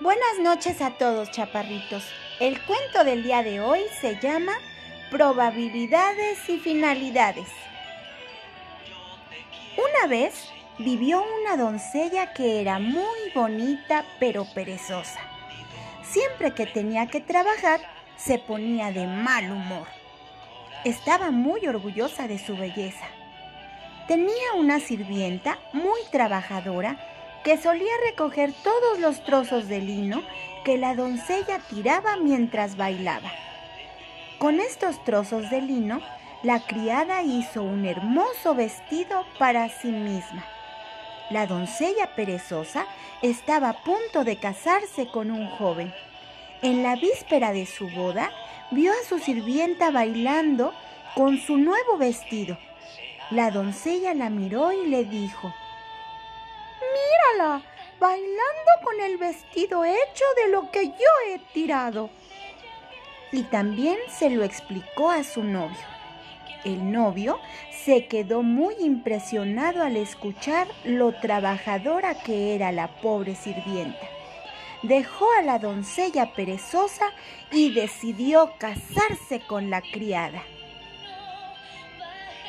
Buenas noches a todos, chaparritos. El cuento del día de hoy se llama Probabilidades y Finalidades. Una vez vivió una doncella que era muy bonita pero perezosa. Siempre que tenía que trabajar, se ponía de mal humor. Estaba muy orgullosa de su belleza. Tenía una sirvienta muy trabajadora que solía recoger todos los trozos de lino que la doncella tiraba mientras bailaba. Con estos trozos de lino, la criada hizo un hermoso vestido para sí misma. La doncella perezosa estaba a punto de casarse con un joven. En la víspera de su boda, vio a su sirvienta bailando con su nuevo vestido. La doncella la miró y le dijo, Mírala, bailando con el vestido hecho de lo que yo he tirado. Y también se lo explicó a su novio. El novio se quedó muy impresionado al escuchar lo trabajadora que era la pobre sirvienta. Dejó a la doncella perezosa y decidió casarse con la criada.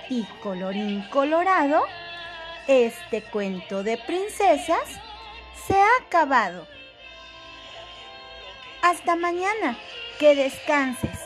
Y colorín colorado, este cuento de princesas se ha acabado. Hasta mañana, que descanses.